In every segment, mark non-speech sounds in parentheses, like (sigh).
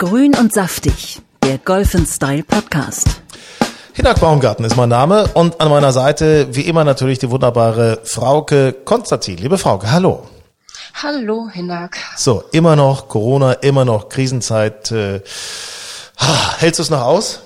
Grün und saftig, der Golf Style Podcast. Hinak Baumgarten ist mein Name und an meiner Seite wie immer natürlich die wunderbare Frauke Konstantin. Liebe Frauke, hallo. Hallo, Hinak. So, immer noch Corona, immer noch Krisenzeit. Äh, hältst du es noch aus?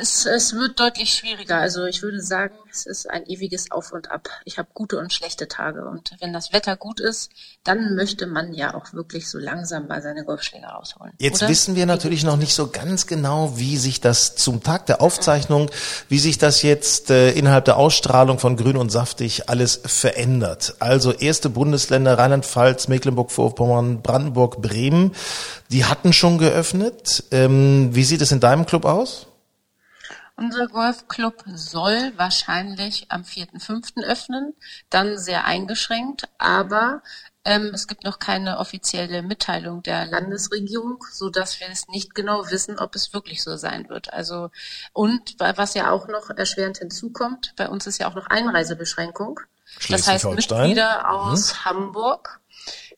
Es, es wird deutlich schwieriger. Also ich würde sagen, es ist ein ewiges Auf und Ab. Ich habe gute und schlechte Tage. Und wenn das Wetter gut ist, dann möchte man ja auch wirklich so langsam mal seine Golfschläge rausholen. Jetzt oder? wissen wir natürlich noch nicht so ganz genau, wie sich das zum Tag der Aufzeichnung, wie sich das jetzt äh, innerhalb der Ausstrahlung von Grün und Saftig alles verändert. Also erste Bundesländer Rheinland-Pfalz, Mecklenburg-Vorpommern, Brandenburg, Bremen, die hatten schon geöffnet. Ähm, wie sieht es in deinem Club aus? Unser Golfclub soll wahrscheinlich am 4.5. öffnen, dann sehr eingeschränkt, aber ähm, es gibt noch keine offizielle Mitteilung der Landesregierung, so dass wir es nicht genau wissen, ob es wirklich so sein wird. Also und was ja auch noch erschwerend hinzukommt, bei uns ist ja auch noch Einreisebeschränkung. Das heißt Mitglieder aus mhm. Hamburg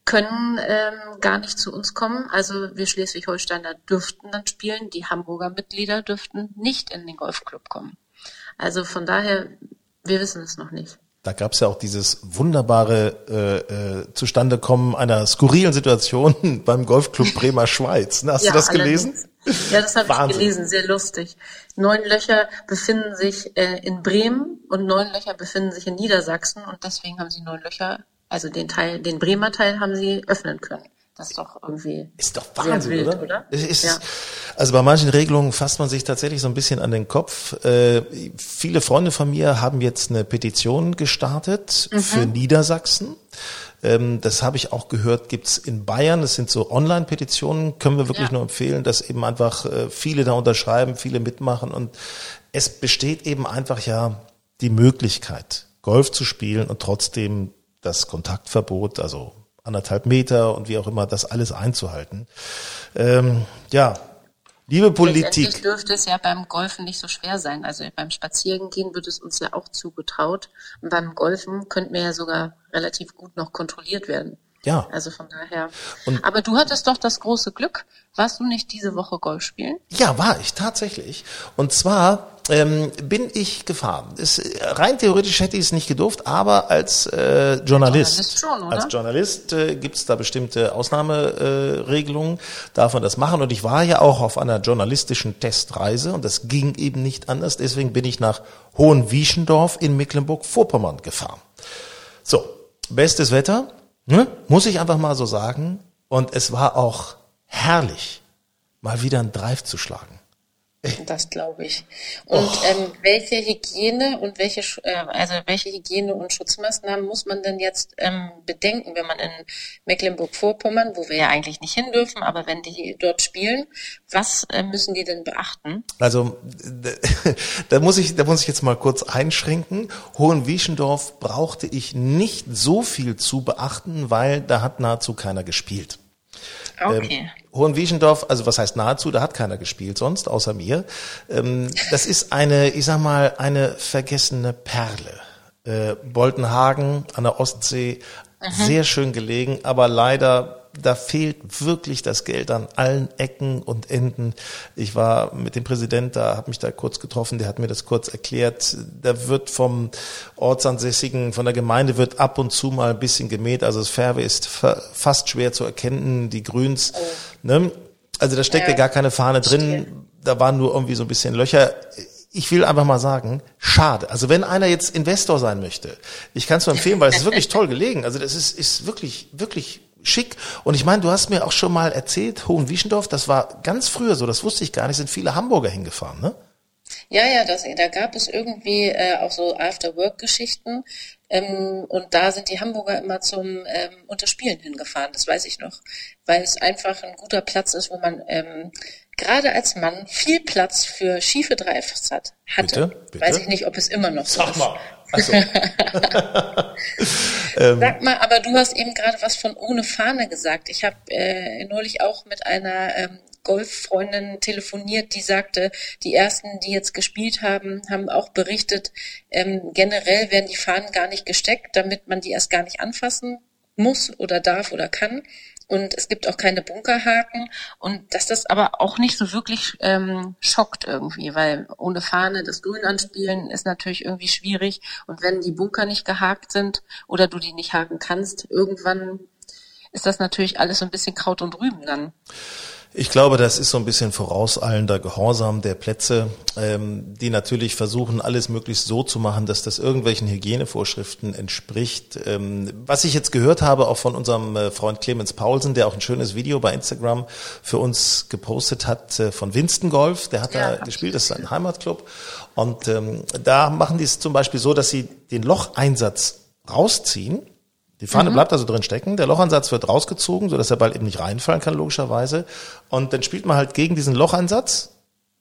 können ähm, gar nicht zu uns kommen. Also wir Schleswig-Holsteiner dürften dann spielen, die Hamburger Mitglieder dürften nicht in den Golfclub kommen. Also von daher, wir wissen es noch nicht. Da gab es ja auch dieses wunderbare äh, äh, Zustandekommen einer skurrilen Situation (laughs) beim Golfclub Bremer Schweiz. Hast ja, du das gelesen? Ja, das habe ich gelesen, sehr lustig. Neun Löcher befinden sich äh, in Bremen und neun Löcher befinden sich in Niedersachsen und deswegen haben sie neun Löcher also den Teil, den Bremer Teil haben sie öffnen können. Das ist doch irgendwie. Ist doch Wahnsinn, wild, oder? oder? Ist, ja. Also bei manchen Regelungen fasst man sich tatsächlich so ein bisschen an den Kopf. Äh, viele Freunde von mir haben jetzt eine Petition gestartet mhm. für Niedersachsen. Ähm, das habe ich auch gehört, gibt's in Bayern. Das sind so Online-Petitionen, können wir wirklich ja. nur empfehlen, dass eben einfach äh, viele da unterschreiben, viele mitmachen. Und es besteht eben einfach ja die Möglichkeit, Golf zu spielen und trotzdem das Kontaktverbot, also anderthalb Meter und wie auch immer, das alles einzuhalten. Ähm, ja, liebe Politik. dürfte es ja beim Golfen nicht so schwer sein. Also beim Spazierengehen wird es uns ja auch zugetraut. Und beim Golfen könnten wir ja sogar relativ gut noch kontrolliert werden. Ja. Also von daher. Und Aber du hattest doch das große Glück. Warst du nicht diese Woche Golf spielen? Ja, war ich tatsächlich. Und zwar ähm, bin ich gefahren. Es, rein theoretisch hätte ich es nicht gedurft, aber als äh, Journalist, Journalist schon, als Journalist äh, gibt es da bestimmte Ausnahmeregelungen, äh, darf man das machen. Und ich war ja auch auf einer journalistischen Testreise und das ging eben nicht anders. Deswegen bin ich nach Hohenwieschendorf in Mecklenburg-Vorpommern gefahren. So, bestes Wetter, ne? muss ich einfach mal so sagen. Und es war auch herrlich, mal wieder einen Drive zu schlagen. (laughs) Das glaube ich. Und oh. ähm, welche Hygiene und welche äh, also welche Hygiene und Schutzmaßnahmen muss man denn jetzt ähm, bedenken, wenn man in Mecklenburg-Vorpommern, wo wir ja eigentlich nicht hin dürfen, aber wenn die dort spielen, was äh, müssen die denn beachten? Also (laughs) da muss ich da muss ich jetzt mal kurz einschränken. Hohenwieschendorf brauchte ich nicht so viel zu beachten, weil da hat nahezu keiner gespielt. Okay. Ähm, Hohenwieschendorf, also was heißt nahezu, da hat keiner gespielt sonst, außer mir. Ähm, das ist eine, ich sag mal, eine vergessene Perle. Äh, Boltenhagen an der Ostsee, mhm. sehr schön gelegen, aber leider da fehlt wirklich das Geld an allen Ecken und Enden. Ich war mit dem Präsident da, habe mich da kurz getroffen, der hat mir das kurz erklärt. Da wird vom Ortsansässigen, von der Gemeinde wird ab und zu mal ein bisschen gemäht. Also das Färbe ist fast schwer zu erkennen, die Grüns. Oh. Ne? Also da steckt ja gar keine Fahne drin. Da waren nur irgendwie so ein bisschen Löcher ich will einfach mal sagen, schade. Also wenn einer jetzt Investor sein möchte, ich kann es nur empfehlen, weil es ist wirklich toll gelegen. Also das ist, ist wirklich, wirklich schick. Und ich meine, du hast mir auch schon mal erzählt, Hohenwieschendorf, das war ganz früher so, das wusste ich gar nicht, sind viele Hamburger hingefahren, ne? Ja, ja, das, da gab es irgendwie äh, auch so After-Work-Geschichten. Ähm, und da sind die Hamburger immer zum ähm, Unterspielen hingefahren, das weiß ich noch. Weil es einfach ein guter Platz ist, wo man ähm, gerade als Mann viel Platz für schiefe Drives hat, hatte. Bitte? Bitte? Weiß ich nicht, ob es immer noch so Sag ist. Mal. So. (laughs) Ähm. Sag mal, aber du hast eben gerade was von ohne Fahne gesagt. Ich habe äh, neulich auch mit einer ähm, Golffreundin telefoniert, die sagte, die ersten, die jetzt gespielt haben, haben auch berichtet, ähm, generell werden die Fahnen gar nicht gesteckt, damit man die erst gar nicht anfassen muss oder darf oder kann. Und es gibt auch keine Bunkerhaken. Und dass das aber auch nicht so wirklich ähm, schockt irgendwie, weil ohne Fahne das Grün anspielen ist natürlich irgendwie schwierig. Und wenn die Bunker nicht gehakt sind oder du die nicht haken kannst, irgendwann ist das natürlich alles so ein bisschen Kraut und Rüben dann. Ich glaube, das ist so ein bisschen vorauseilender Gehorsam der Plätze, ähm, die natürlich versuchen, alles möglichst so zu machen, dass das irgendwelchen Hygienevorschriften entspricht. Ähm, was ich jetzt gehört habe, auch von unserem äh, Freund Clemens Paulsen, der auch ein schönes Video bei Instagram für uns gepostet hat, äh, von Winston Golf, der hat ja, da gespielt, das ist sein Heimatclub. Und ähm, da machen die es zum Beispiel so, dass sie den Locheinsatz rausziehen die Fahne mhm. bleibt also drin stecken, der Lochansatz wird rausgezogen, sodass der Ball eben nicht reinfallen kann, logischerweise. Und dann spielt man halt gegen diesen Lochansatz.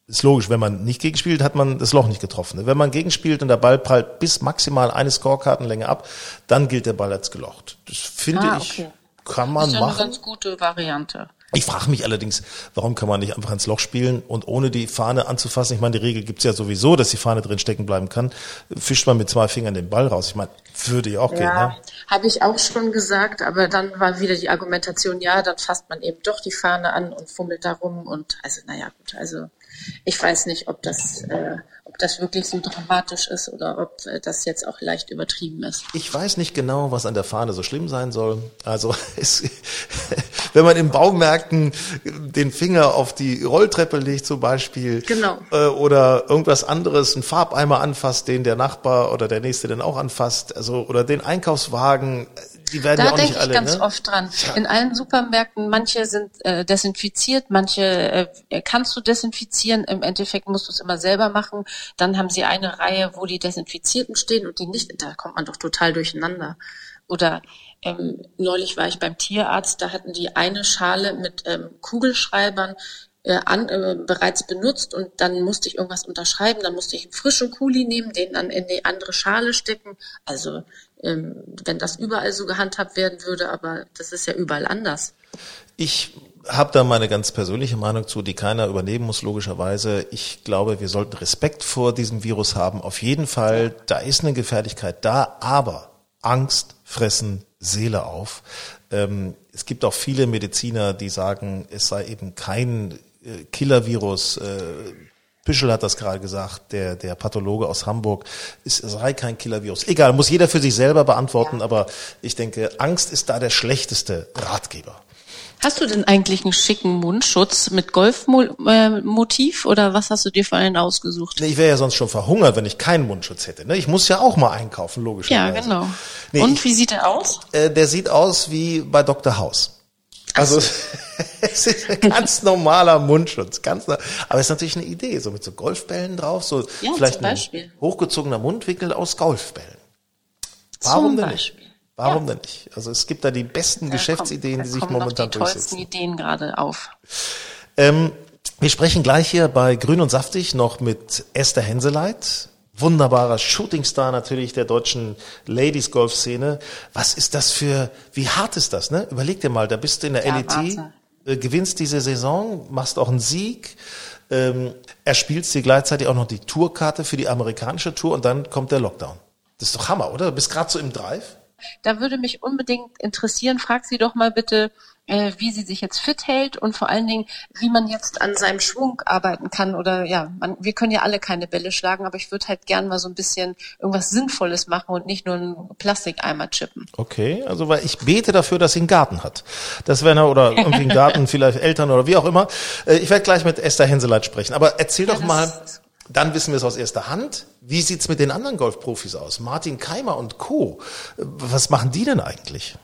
Ist logisch, wenn man nicht gegenspielt, hat man das Loch nicht getroffen. Wenn man gegenspielt und der Ball prallt bis maximal eine Scorekartenlänge ab, dann gilt der Ball als gelocht. Das finde ah, okay. ich, kann man das ist machen. eine ganz gute Variante. Ich frage mich allerdings, warum kann man nicht einfach ins Loch spielen und ohne die Fahne anzufassen? Ich meine, die Regel gibt's ja sowieso, dass die Fahne drin stecken bleiben kann. Fischt man mit zwei Fingern den Ball raus. Ich meine, würde ja auch ja, gehen. Ja, habe ich auch schon gesagt, aber dann war wieder die Argumentation, ja, dann fasst man eben doch die Fahne an und fummelt da rum und also naja gut, also ich weiß nicht, ob das, äh, ob das wirklich so dramatisch ist oder ob äh, das jetzt auch leicht übertrieben ist. Ich weiß nicht genau, was an der Fahne so schlimm sein soll. Also (laughs) es, wenn man in Baumärkten den Finger auf die Rolltreppe legt zum Beispiel genau. äh, oder irgendwas anderes, einen Farbeimer anfasst, den der Nachbar oder der nächste dann auch anfasst, also oder den Einkaufswagen, die werden da ja auch denke nicht alle. ich ganz ne? oft dran. In allen Supermärkten, manche sind äh, desinfiziert, manche äh, kannst du desinfizieren. Im Endeffekt musst du es immer selber machen. Dann haben sie eine Reihe, wo die Desinfizierten stehen und die nicht. Da kommt man doch total durcheinander. Oder ähm, neulich war ich beim Tierarzt, da hatten die eine Schale mit ähm, Kugelschreibern äh, an, äh, bereits benutzt und dann musste ich irgendwas unterschreiben, dann musste ich einen frischen Kuli nehmen, den dann in die andere Schale stecken. Also ähm, wenn das überall so gehandhabt werden würde, aber das ist ja überall anders. Ich habe da meine ganz persönliche Meinung zu, die keiner übernehmen muss, logischerweise. Ich glaube, wir sollten Respekt vor diesem Virus haben. Auf jeden Fall, da ist eine Gefährlichkeit da, aber Angst fressen Seele auf. Ähm, es gibt auch viele Mediziner, die sagen, es sei eben kein Killer-Virus. Äh, Büschel hat das gerade gesagt, der, der Pathologe aus Hamburg, es sei kein Killer-Virus. Egal, muss jeder für sich selber beantworten, ja. aber ich denke, Angst ist da der schlechteste Ratgeber. Hast du denn eigentlich einen schicken Mundschutz mit Golfmotiv oder was hast du dir für einen ausgesucht? Nee, ich wäre ja sonst schon verhungert, wenn ich keinen Mundschutz hätte. Ne? Ich muss ja auch mal einkaufen, logisch. Ja, genau. Nee, Und wie sieht er aus? Äh, der sieht aus wie bei Dr. House. Also (laughs) es ist ein ganz normaler Mundschutz, ganz aber es ist natürlich eine Idee, so mit so Golfbällen drauf, so ja, vielleicht ein hochgezogener Mundwinkel aus Golfbällen. Warum denn nicht? Warum ja. denn nicht? Also es gibt da die besten da Geschäftsideen, kommt, die sich momentan noch die tollsten Ideen gerade auf. Ähm, wir sprechen gleich hier bei Grün und Saftig noch mit Esther Henseleit, wunderbarer Shootingstar natürlich der deutschen Ladies Golf Szene. Was ist das für, wie hart ist das, ne? Überleg dir mal, da bist du in der ja, LET, äh, gewinnst diese Saison, machst auch einen Sieg, ähm, erspielst dir gleichzeitig auch noch die Tourkarte für die amerikanische Tour und dann kommt der Lockdown. Das ist doch Hammer, oder? Du bist gerade so im Drive. Da würde mich unbedingt interessieren, frag sie doch mal bitte, äh, wie sie sich jetzt fit hält und vor allen Dingen, wie man jetzt an seinem Schwung arbeiten kann. Oder ja, man, wir können ja alle keine Bälle schlagen, aber ich würde halt gern mal so ein bisschen irgendwas Sinnvolles machen und nicht nur einen Plastikeimer chippen. Okay, also weil ich bete dafür, dass sie einen Garten hat. Das wäre oder irgendwie einen (laughs) Garten, vielleicht Eltern oder wie auch immer. Äh, ich werde gleich mit Esther Henseleit sprechen. Aber erzähl ja, doch mal, dann wissen wir es aus erster Hand. Wie sieht's mit den anderen Golfprofis aus? Martin Keimer und Co. Was machen die denn eigentlich?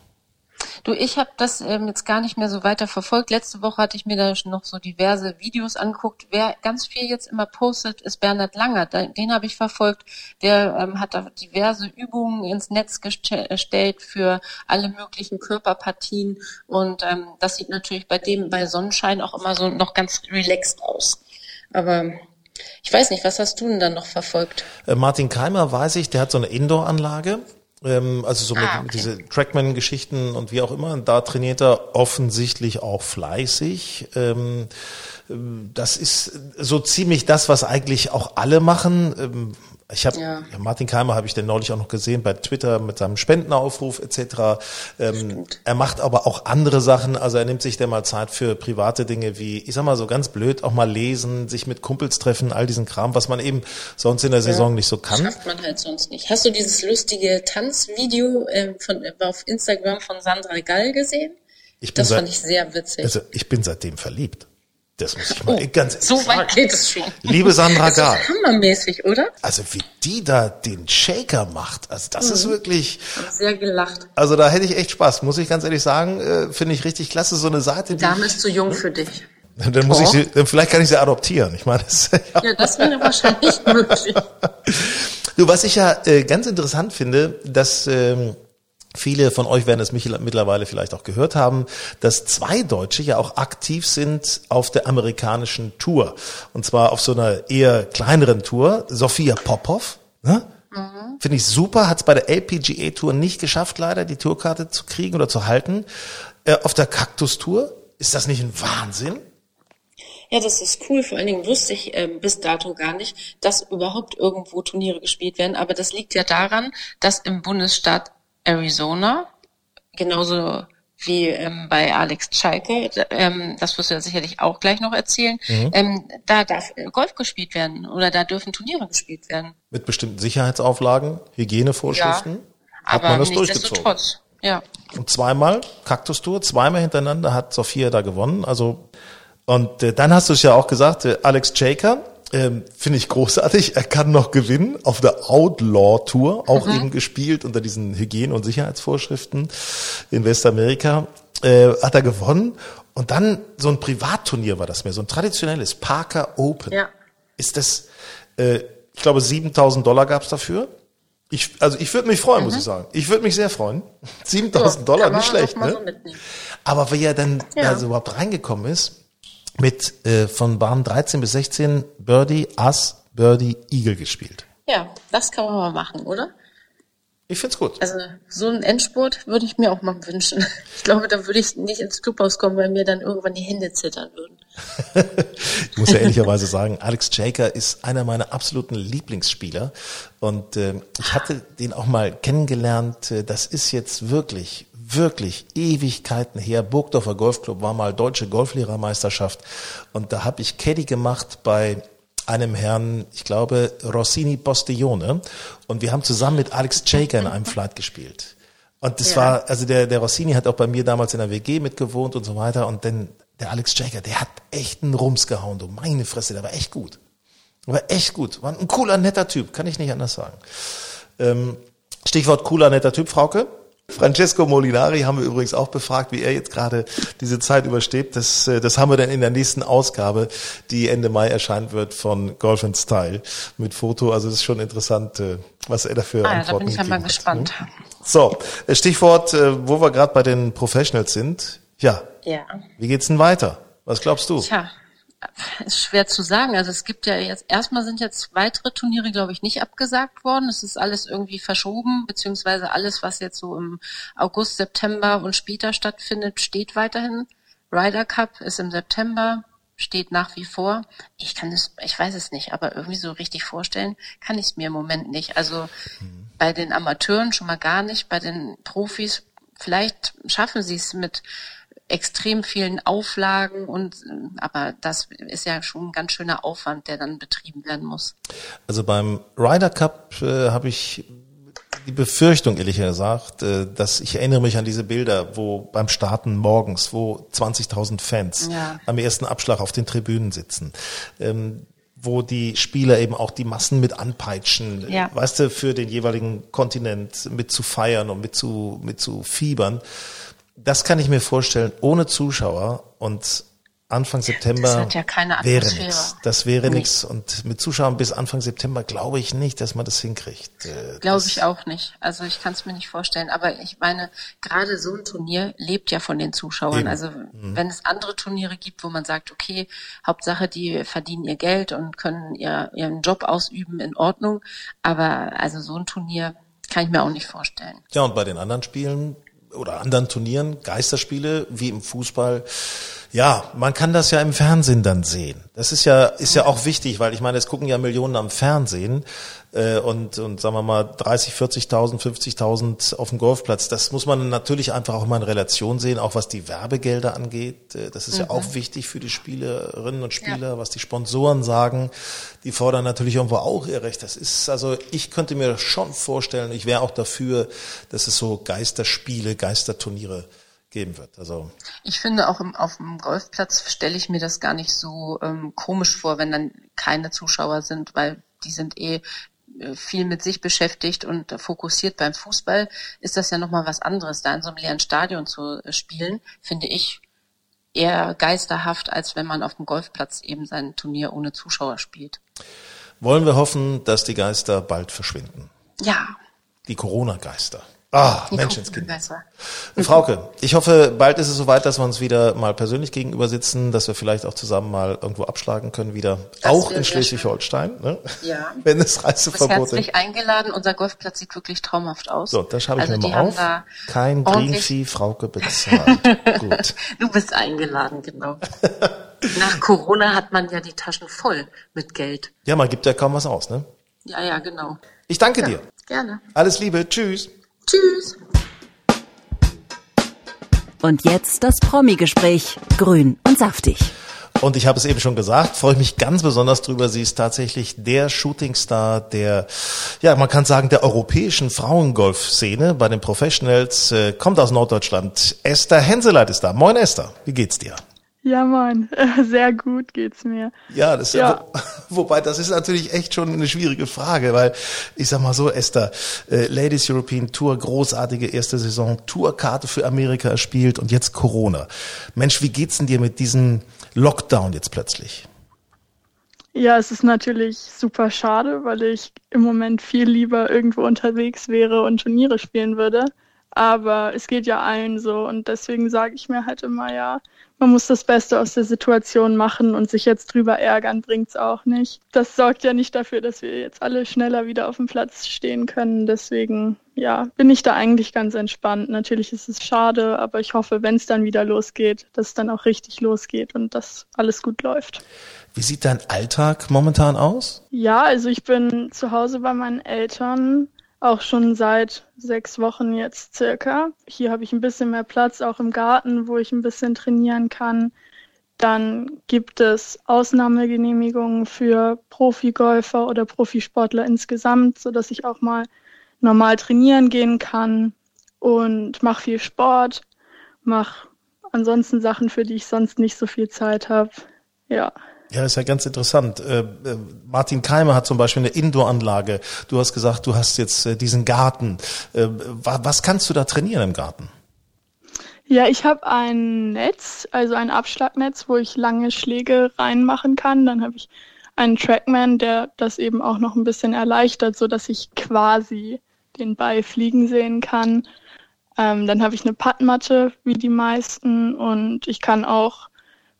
Du, ich habe das ähm, jetzt gar nicht mehr so weiter verfolgt. Letzte Woche hatte ich mir da noch so diverse Videos angeguckt. Wer ganz viel jetzt immer postet, ist Bernhard Langer. Den habe ich verfolgt. Der ähm, hat da diverse Übungen ins Netz gestellt für alle möglichen Körperpartien. Und ähm, das sieht natürlich bei dem bei Sonnenschein auch immer so noch ganz relaxed aus. Aber ich weiß nicht, was hast du denn dann noch verfolgt? Äh, Martin Keimer weiß ich, der hat so eine Indoor-Anlage. Ähm, also so ah, mit, okay. diese Trackman-Geschichten und wie auch immer. Da trainiert er offensichtlich auch fleißig. Ähm, das ist so ziemlich das, was eigentlich auch alle machen. Ich habe Ja. Martin Keimer habe ich denn neulich auch noch gesehen bei Twitter mit seinem Spendenaufruf etc. Ähm, er macht aber auch andere Sachen. Also er nimmt sich dann mal Zeit für private Dinge wie, ich sag mal so ganz blöd, auch mal lesen, sich mit Kumpels treffen, all diesen Kram, was man eben sonst in der Saison nicht so kann. Schafft man halt sonst nicht. Hast du dieses lustige Tanzvideo ähm, von, äh, auf Instagram von Sandra Gall gesehen? Ich bin Das seit- fand ich sehr witzig. Also ich bin seitdem verliebt. Das muss ich mal Oh, ganz ehrlich so sagen. weit geht es schon. Liebe Sandra Das ist Gahl. hammermäßig, oder? Also wie die da den Shaker macht, also das ist wirklich, Hab sehr gelacht. also da hätte ich echt Spaß, muss ich ganz ehrlich sagen, äh, finde ich richtig klasse, so eine Seite, Die Dame ist zu jung für dich. (laughs) dann muss ich sie, dann vielleicht kann ich sie adoptieren. Ich meine, das, ja. Ja, das wäre wahrscheinlich (laughs) möglich. Du, was ich ja äh, ganz interessant finde, dass ähm, viele von euch werden es mittlerweile vielleicht auch gehört haben, dass zwei Deutsche ja auch aktiv sind auf der amerikanischen Tour. Und zwar auf so einer eher kleineren Tour. Sophia Popov, ne? Finde ich super, hat es bei der LPGA Tour nicht geschafft, leider die Tourkarte zu kriegen oder zu halten. Äh, auf der Cactus Tour, ist das nicht ein Wahnsinn? Ja, das ist cool. Vor allen Dingen wusste ich ähm, bis dato gar nicht, dass überhaupt irgendwo Turniere gespielt werden. Aber das liegt ja daran, dass im Bundesstaat Arizona, genauso wie ähm, bei Alex Schalke, ähm, das wirst du ja sicherlich auch gleich noch erzählen, ähm, da darf Golf gespielt werden oder da dürfen Turniere gespielt werden. Mit bestimmten Sicherheitsauflagen, Hygienevorschriften. hat aber man das durchgezogen. nichtsdestotrotz. Ja, Und zweimal Cactus Tour, zweimal hintereinander hat Sophia da gewonnen. Also und äh, dann hast du es ja auch gesagt, äh, Alex Jaker, ähm, finde ich großartig. Er kann noch gewinnen auf der Outlaw Tour, auch eben gespielt unter diesen Hygiene- und Sicherheitsvorschriften in Westamerika. Äh, hat er gewonnen. Und dann so ein Privatturnier war das mehr, so ein traditionelles Parker Open. Ja. Ist das, äh, ich glaube, 7000 Dollar gab's dafür. Ich, also ich würde mich freuen, muss ich sagen. Ich würde mich sehr freuen. 7000 Dollar, kann man nicht schlecht, ne? so. Aber wie er dann Ja. also überhaupt reingekommen ist, mit äh, von Bahn 13 bis 16 Birdie, Ass, Birdie, Eagle gespielt. Ja, das kann man mal machen, oder? Ich find's gut. Also so einen Endspurt würde ich mir auch mal wünschen. (laughs) Ich glaube, da würde ich nicht ins Clubhaus kommen, weil mir dann irgendwann die Hände zittern würden. (laughs) Ich muss ja ehrlicherweise sagen, Alex Jaker ist einer meiner absoluten Lieblingsspieler. Und äh, ich hatte den auch mal kennengelernt. Äh, Das ist jetzt wirklich, wirklich Ewigkeiten her. Burgdorfer Golfclub war mal deutsche Golflehrermeisterschaft. Und da habe ich Caddy gemacht bei einem Herrn, ich glaube, Rossini Postiglione. Und wir haben zusammen mit Alex Jaker in einem Flight gespielt. Und das Ja. war, also der, der Rossini hat auch bei mir damals in der WG mitgewohnt und so weiter. Und dann der Alex Jaker, der hat echt einen Rums gehauen, du meine Fresse, der war echt gut. Der war echt gut. War ein cooler, netter Typ, kann ich nicht anders sagen. Ähm, Stichwort cooler, netter Typ, Frauke. Francesco Molinari haben wir übrigens auch befragt, wie er jetzt gerade diese Zeit übersteht. Das, äh, das haben wir dann in der nächsten Ausgabe, die Ende Mai erscheinen wird von Golf and Style mit Foto. Also es ist schon interessant, äh, was er dafür Ah, ja, da Antworten bin ich ja mal hat. gespannt. So, äh, Stichwort, äh, wo wir gerade bei den Professionals sind. Ja, Ja. wie geht's denn weiter? Was glaubst du? Tja, ist schwer zu sagen. Also es gibt ja jetzt, erstmal sind jetzt weitere Turniere, glaube ich, nicht abgesagt worden. Es ist alles irgendwie verschoben, beziehungsweise alles, was jetzt so im August, September und später stattfindet, steht weiterhin. Ryder Cup ist im September, steht nach wie vor. Ich kann es, ich weiß es nicht, aber irgendwie so richtig vorstellen kann ich es mir im Moment nicht. Also bei den Amateuren schon mal gar nicht, bei den Profis vielleicht schaffen sie es mit extrem vielen Auflagen und äh, aber das ist ja schon ein ganz schöner Aufwand, der dann betrieben werden muss. Also beim Ryder Cup äh, habe ich die Befürchtung, ehrlich gesagt, äh, dass ich erinnere mich an diese Bilder, wo beim Starten morgens, wo 20.000 Fans Ja. am ersten Abschlag auf den Tribünen sitzen. Ähm, wo die Spieler eben auch die Massen mit anpeitschen, Ja. weißt du, für den jeweiligen Kontinent mit zu feiern und mit zu, mit zu fiebern. Das kann ich mir vorstellen, ohne Zuschauer und Anfang September Das hat ja keine wäre nichts. Das wäre Nee. nichts. Und mit Zuschauern bis Anfang September glaube ich nicht, dass man das hinkriegt. Äh, Glaube ich auch nicht. Also ich kann es mir nicht vorstellen. Aber ich meine, gerade so ein Turnier lebt ja von den Zuschauern. Eben. Also wenn es andere Turniere gibt, wo man sagt, okay, Hauptsache die verdienen ihr Geld und können ihr, ihren Job ausüben, in Ordnung. Aber also so ein Turnier kann ich mir auch nicht vorstellen. Ja, und bei den anderen Spielen oder anderen Turnieren, Geisterspiele, wie im Fußball, Ja, man kann das ja im Fernsehen dann sehen. Das ist ja, ist ja auch wichtig, weil ich meine, es gucken ja Millionen am Fernsehen äh, und, und sagen wir mal 30, 40.000, 50.000 auf dem Golfplatz. Das muss man natürlich einfach auch mal in Relation sehen, auch was die Werbegelder angeht. Äh, das ist mhm. ja auch wichtig für die Spielerinnen und Spieler, ja. was die Sponsoren sagen. Die fordern natürlich irgendwo auch ihr Recht. Das ist, also ich könnte mir schon vorstellen, ich wäre auch dafür, dass es so Geisterspiele, Geisterturniere geben wird. Also ich finde auch im, auf dem Golfplatz stelle ich mir das gar nicht so ähm, komisch vor, wenn dann keine Zuschauer sind, weil die sind eh äh, viel mit sich beschäftigt und fokussiert beim Fußball ist das ja nochmal was anderes. Da in so einem leeren Stadion zu äh, spielen, finde ich eher geisterhaft, als wenn man auf dem Golfplatz eben sein Turnier ohne Zuschauer spielt. Wollen wir hoffen, dass die Geister bald verschwinden? Ja. Die Corona-Geister. Ah, Menschenskind. Frauke, ich hoffe, bald ist es soweit, dass wir uns wieder mal persönlich gegenüber sitzen, dass wir vielleicht auch zusammen mal irgendwo abschlagen können wieder. Das auch in Schleswig-Holstein, ne? Ja. (laughs) Wenn es Reiseverbot ist. herzlich eingeladen. Unser Golfplatz sieht wirklich traumhaft aus. So, das schreibe ich also mir mal auf. Kein Greenfee Frauke bezahlt. (laughs) Gut. Du bist eingeladen, genau. (laughs) Nach Corona hat man ja die Taschen voll mit Geld. Ja, man gibt ja kaum was aus, ne? Ja, ja, genau. Ich danke ja, dir. Gerne. Alles Liebe. Tschüss. Tschüss. Und jetzt das Promi-Gespräch. Grün und saftig. Und ich habe es eben schon gesagt, freue ich mich ganz besonders drüber. Sie ist tatsächlich der Shootingstar der, ja, man kann sagen, der europäischen Frauengolf-Szene bei den Professionals, äh, kommt aus Norddeutschland. Esther Henseleit ist da. Moin Esther, wie geht's dir? Ja, moin. (laughs) Sehr gut geht's mir. Ja, das ja. Wo, (laughs) wobei das ist natürlich echt schon eine schwierige Frage, weil ich sag mal so, Esther, äh, Ladies European Tour, großartige erste Saison, Tourkarte für Amerika erspielt und jetzt Corona. Mensch, wie geht's denn dir mit diesem Lockdown jetzt plötzlich? Ja, es ist natürlich super schade, weil ich im Moment viel lieber irgendwo unterwegs wäre und Turniere spielen würde. Aber es geht ja allen so und deswegen sage ich mir halt immer, ja, man muss das Beste aus der Situation machen und sich jetzt drüber ärgern bringt's auch nicht. Das sorgt ja nicht dafür, dass wir jetzt alle schneller wieder auf dem Platz stehen können. Deswegen, ja, bin ich da eigentlich ganz entspannt. Natürlich ist es schade, aber ich hoffe, wenn es dann wieder losgeht, dass es dann auch richtig losgeht und dass alles gut läuft. Wie sieht dein Alltag momentan aus? Ja, also ich bin zu Hause bei meinen Eltern auch schon seit sechs Wochen jetzt circa. Hier habe ich ein bisschen mehr Platz, auch im Garten, wo ich ein bisschen trainieren kann. Dann gibt es Ausnahmegenehmigungen für Profigolfer oder Profisportler insgesamt, sodass ich auch mal normal trainieren gehen kann und mache viel Sport, mache ansonsten Sachen, für die ich sonst nicht so viel Zeit habe. Ja. Ja, ist ja ganz interessant. Äh, äh, Martin Keimer hat zum Beispiel eine Indoor-Anlage. Du hast gesagt, du hast jetzt äh, diesen Garten. Was kannst du da trainieren im Garten? Ja, ich habe ein Netz, also ein Abschlagnetz, wo ich lange Schläge reinmachen kann. Dann habe ich einen Trackman, der das eben auch noch ein bisschen erleichtert, so dass ich quasi den Ball fliegen sehen kann. Ähm, dann habe ich eine Puttmatte, wie die meisten, und ich kann auch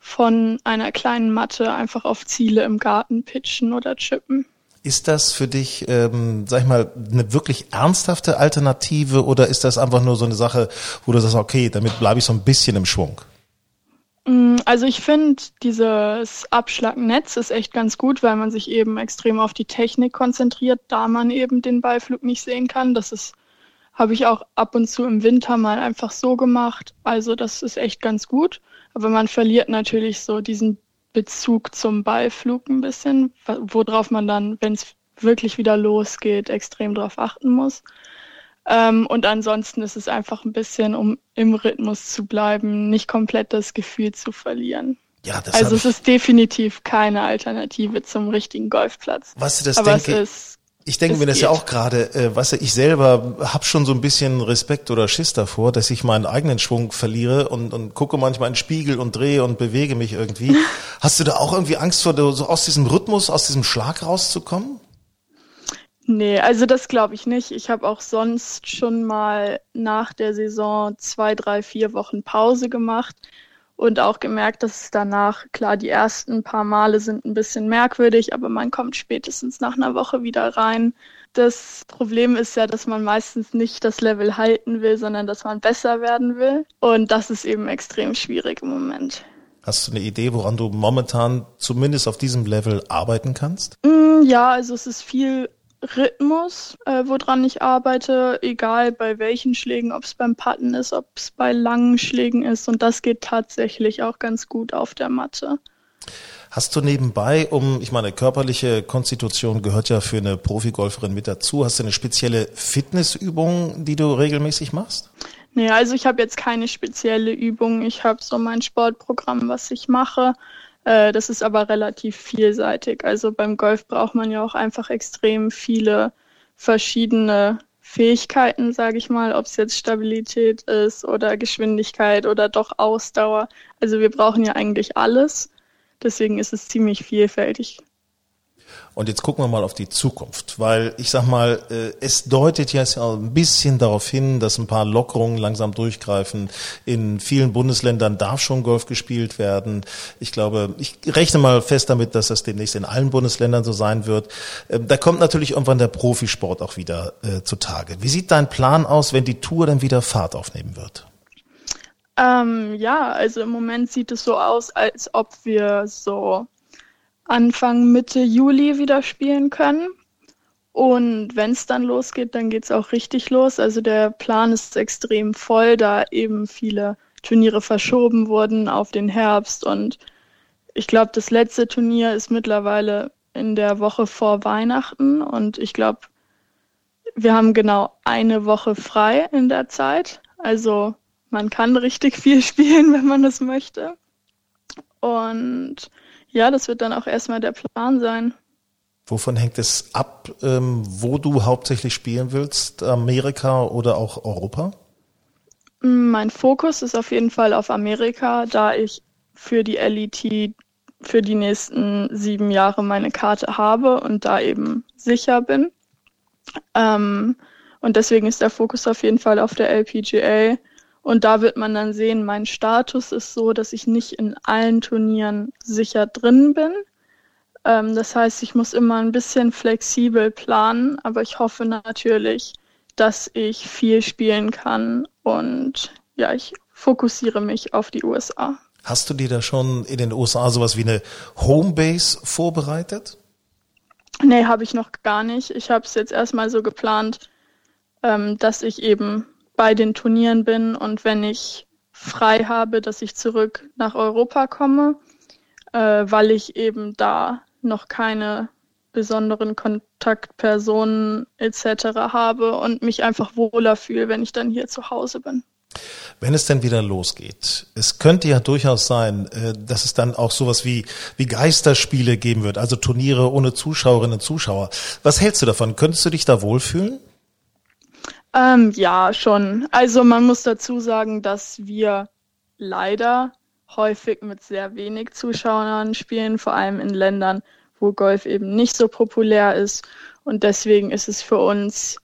von einer kleinen Matte einfach auf Ziele im Garten pitchen oder chippen. Ist das für dich, ähm, sag ich mal, eine wirklich ernsthafte Alternative oder ist das einfach nur so eine Sache, wo du sagst, okay, damit bleibe ich so ein bisschen im Schwung? Mm, also ich finde, dieses Abschlagnetz ist echt ganz gut, weil man sich eben extrem auf die Technik konzentriert, da man eben den Ballflug nicht sehen kann. Das ist, habe ich auch ab und zu im Winter mal einfach so gemacht. Also das ist echt ganz gut. Aber man verliert natürlich so diesen Bezug zum Ballflug ein bisschen, worauf man dann, wenn es wirklich wieder losgeht, extrem drauf achten muss. Ähm, und ansonsten ist es einfach ein bisschen, um im Rhythmus zu bleiben, nicht komplett das Gefühl zu verlieren. Ja, das also es ist definitiv keine Alternative zum richtigen Golfplatz. Was du das Aber denke, es ist ich denke mir das geht. ja auch gerade, äh, was ich selber habe schon so ein bisschen Respekt oder Schiss davor, dass ich meinen eigenen Schwung verliere und, und gucke manchmal in den Spiegel und drehe und bewege mich irgendwie. (laughs) Hast du da auch irgendwie Angst vor, so aus diesem Rhythmus, aus diesem Schlag rauszukommen? Nee, also das glaube ich nicht. Ich habe auch sonst schon mal nach der Saison zwei, drei, vier Wochen Pause gemacht und auch gemerkt, dass es danach, klar, die ersten paar Male sind ein bisschen merkwürdig, aber man kommt spätestens nach einer Woche wieder rein. Das Problem ist ja, dass man meistens nicht das Level halten will, sondern dass man besser werden will. Und das ist eben extrem schwierig im Moment. Hast du eine Idee, woran du momentan zumindest auf diesem Level arbeiten kannst? Mm, ja, also es ist viel Rhythmus, äh, woran ich arbeite, egal bei welchen Schlägen, ob es beim Patten ist, ob es bei langen Schlägen ist. Und das geht tatsächlich auch ganz gut auf der Matte. Hast du nebenbei, um, ich meine, körperliche Konstitution gehört ja für eine Profigolferin mit dazu, hast du eine spezielle Fitnessübung, die du regelmäßig machst? Nee, also ich habe jetzt keine spezielle Übung. Ich habe so mein Sportprogramm, was ich mache. Äh, das ist aber relativ vielseitig. Also beim Golf braucht man ja auch einfach extrem viele verschiedene Fähigkeiten, sage ich mal, ob es jetzt Stabilität ist oder Geschwindigkeit oder doch Ausdauer. Also wir brauchen ja eigentlich alles. Deswegen ist es ziemlich vielfältig. Und jetzt gucken wir mal auf die Zukunft, weil ich sag mal, äh, es deutet ja ein bisschen darauf hin, dass ein paar Lockerungen langsam durchgreifen. In vielen Bundesländern darf schon Golf gespielt werden. Ich glaube, ich rechne mal fest damit, dass das demnächst in allen Bundesländern so sein wird. Ähm, da kommt natürlich irgendwann der Profisport auch wieder äh, zutage. Wie sieht dein Plan aus, wenn die Tour dann wieder Fahrt aufnehmen wird? Ähm, ja, also im Moment sieht es so aus, als ob wir so Anfang Mitte Juli wieder spielen können. Und wenn es dann losgeht, dann geht es auch richtig los. Also der Plan ist extrem voll, da eben viele Turniere verschoben wurden auf den Herbst. Und ich glaube, das letzte Turnier ist mittlerweile in der Woche vor Weihnachten. Und ich glaube, wir haben genau eine Woche frei in der Zeit. Also man kann richtig viel (laughs) spielen, wenn man es möchte. Und ja, das wird dann auch erstmal der Plan sein. Wovon hängt es ab, ähm, wo du hauptsächlich spielen willst? Amerika oder auch Europa? Mein Fokus ist auf jeden Fall auf Amerika, da ich für die LET für die nächsten sieben Jahre meine Karte habe und da eben sicher bin. Ähm, und deswegen ist der Fokus auf jeden Fall auf der LPGA. Und da wird man dann sehen, mein Status ist so, dass ich nicht in allen Turnieren sicher drin bin. Ähm, das heißt, ich muss immer ein bisschen flexibel planen, aber ich hoffe natürlich, dass ich viel spielen kann und ja, ich fokussiere mich auf die USA. Hast du dir da schon in den USA sowas wie eine Homebase vorbereitet? Nee, habe ich noch gar nicht. Ich habe es jetzt erstmal so geplant, ähm, dass ich eben bei den Turnieren bin und wenn ich frei habe, dass ich zurück nach Europa komme, äh, weil ich eben da noch keine besonderen Kontaktpersonen etc. habe und mich einfach wohler fühle, wenn ich dann hier zu Hause bin. Wenn es denn wieder losgeht, es könnte ja durchaus sein, äh, dass es dann auch sowas wie, wie Geisterspiele geben wird, also Turniere ohne Zuschauerinnen und Zuschauer. Was hältst du davon? Könntest du dich da wohlfühlen? Ähm, ja, schon. Also man muss dazu sagen, dass wir leider häufig mit sehr wenig Zuschauern spielen, vor allem in Ländern, wo Golf eben nicht so populär ist. Und deswegen ist es für uns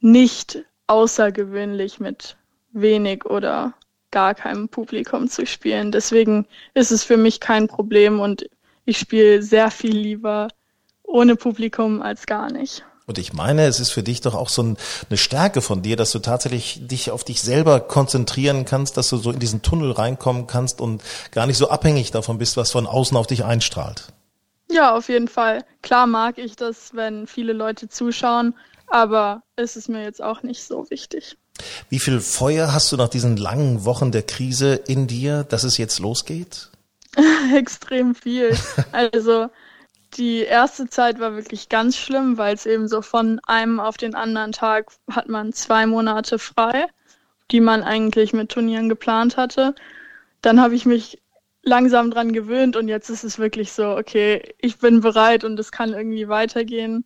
nicht außergewöhnlich, mit wenig oder gar keinem Publikum zu spielen. Deswegen ist es für mich kein Problem und ich spiele sehr viel lieber ohne Publikum als gar nicht. Und ich meine, es ist für dich doch auch so ein, eine Stärke von dir, dass du tatsächlich dich auf dich selber konzentrieren kannst, dass du so in diesen Tunnel reinkommen kannst und gar nicht so abhängig davon bist, was von außen auf dich einstrahlt. Ja, auf jeden Fall. Klar mag ich das, wenn viele Leute zuschauen, aber es ist mir jetzt auch nicht so wichtig. Wie viel Feuer hast du nach diesen langen Wochen der Krise in dir, dass es jetzt losgeht? (laughs) Extrem viel. Also die erste Zeit war wirklich ganz schlimm, weil es eben so von einem auf den anderen Tag hat man zwei Monate frei, die man eigentlich mit Turnieren geplant hatte. Dann habe ich mich langsam dran gewöhnt und jetzt ist es wirklich so, okay, ich bin bereit und es kann irgendwie weitergehen.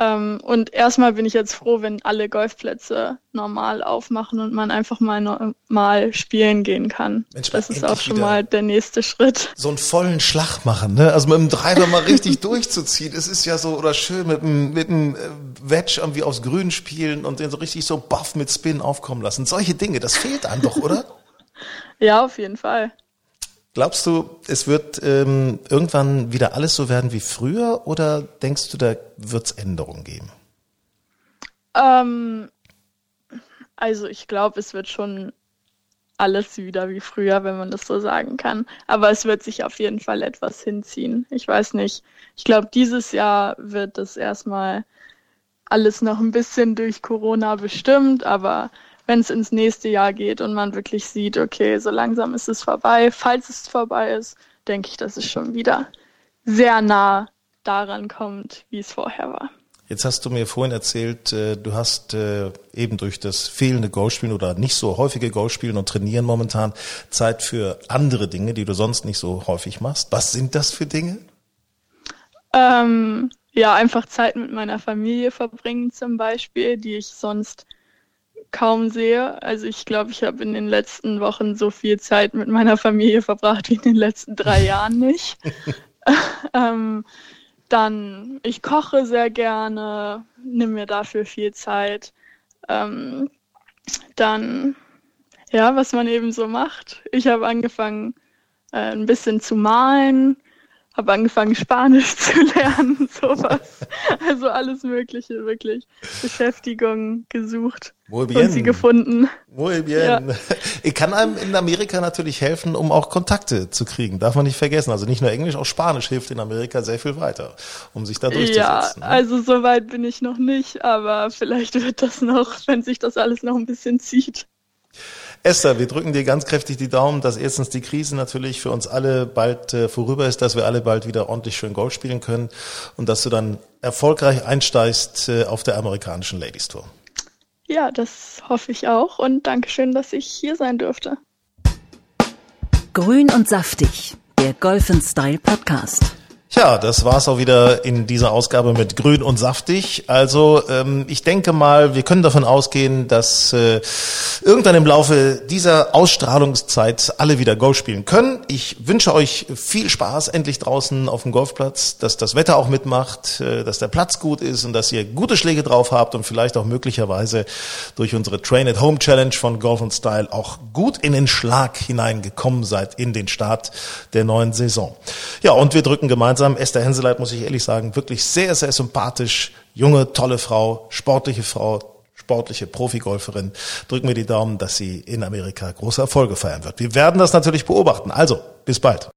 Ähm, und erstmal bin ich jetzt froh, wenn alle Golfplätze normal aufmachen und man einfach mal normal spielen gehen kann. Mensch, das ist auch schon mal der nächste Schritt. So einen vollen Schlag machen, ne? Also mit dem Treiber mal richtig (laughs) durchzuziehen. Es ist ja so, oder schön mit dem, mit dem äh, Wedge irgendwie aufs Grün spielen und den so richtig so buff mit Spin aufkommen lassen. Solche Dinge, das fehlt einem doch, oder? (laughs) ja, auf jeden Fall. Glaubst du, es wird ähm, irgendwann wieder alles so werden wie früher oder denkst du, da wird es Änderungen geben? Ähm, also ich glaube, es wird schon alles wieder wie früher, wenn man das so sagen kann. Aber es wird sich auf jeden Fall etwas hinziehen. Ich weiß nicht. Ich glaube, dieses Jahr wird das erstmal alles noch ein bisschen durch Corona bestimmt, aber wenn es ins nächste Jahr geht und man wirklich sieht, okay, so langsam ist es vorbei, falls es vorbei ist, denke ich, dass es schon wieder sehr nah daran kommt, wie es vorher war. Jetzt hast du mir vorhin erzählt, äh, du hast äh, eben durch das fehlende Golfspielen oder nicht so häufige Golfspielen und Trainieren momentan Zeit für andere Dinge, die du sonst nicht so häufig machst. Was sind das für Dinge? Ähm, ja, einfach Zeit mit meiner Familie verbringen zum Beispiel, die ich sonst kaum sehe. Also ich glaube, ich habe in den letzten Wochen so viel Zeit mit meiner Familie verbracht wie in den letzten drei (laughs) Jahren nicht. (laughs) ähm, dann, ich koche sehr gerne, nehme mir dafür viel Zeit. Ähm, dann, ja, was man eben so macht. Ich habe angefangen, äh, ein bisschen zu malen habe angefangen, Spanisch (laughs) zu lernen, sowas. Also alles Mögliche, wirklich. Beschäftigung gesucht Muy bien. und sie gefunden. Muy bien. Ja. (laughs) Ich kann einem in Amerika natürlich helfen, um auch Kontakte zu kriegen. Darf man nicht vergessen. Also nicht nur Englisch, auch Spanisch hilft in Amerika sehr viel weiter, um sich da durchzusetzen. Ja, ne? also so weit bin ich noch nicht, aber vielleicht wird das noch, wenn sich das alles noch ein bisschen zieht. Esther, wir drücken dir ganz kräftig die Daumen, dass erstens die Krise natürlich für uns alle bald äh, vorüber ist, dass wir alle bald wieder ordentlich schön Golf spielen können und dass du dann erfolgreich einsteigst äh, auf der amerikanischen Ladies Tour. Ja, das hoffe ich auch und Dankeschön, dass ich hier sein durfte. Grün und saftig, der Golf Style Podcast. Ja, das war's auch wieder in dieser Ausgabe mit Grün und Saftig. Also ähm, ich denke mal, wir können davon ausgehen, dass äh, irgendwann im Laufe dieser Ausstrahlungszeit alle wieder Golf spielen können. Ich wünsche euch viel Spaß endlich draußen auf dem Golfplatz, dass das Wetter auch mitmacht, äh, dass der Platz gut ist und dass ihr gute Schläge drauf habt und vielleicht auch möglicherweise durch unsere Train at Home Challenge von Golf und Style auch gut in den Schlag hineingekommen seid in den Start der neuen Saison. Ja, und wir drücken gemeinsam gemeinsam. Esther Henseleit, muss ich ehrlich sagen, wirklich sehr, sehr sympathisch. Junge, tolle Frau, sportliche Frau, sportliche Profigolferin. Drücken wir die Daumen, dass sie in Amerika große Erfolge feiern wird. Wir werden das natürlich beobachten. Also, bis bald.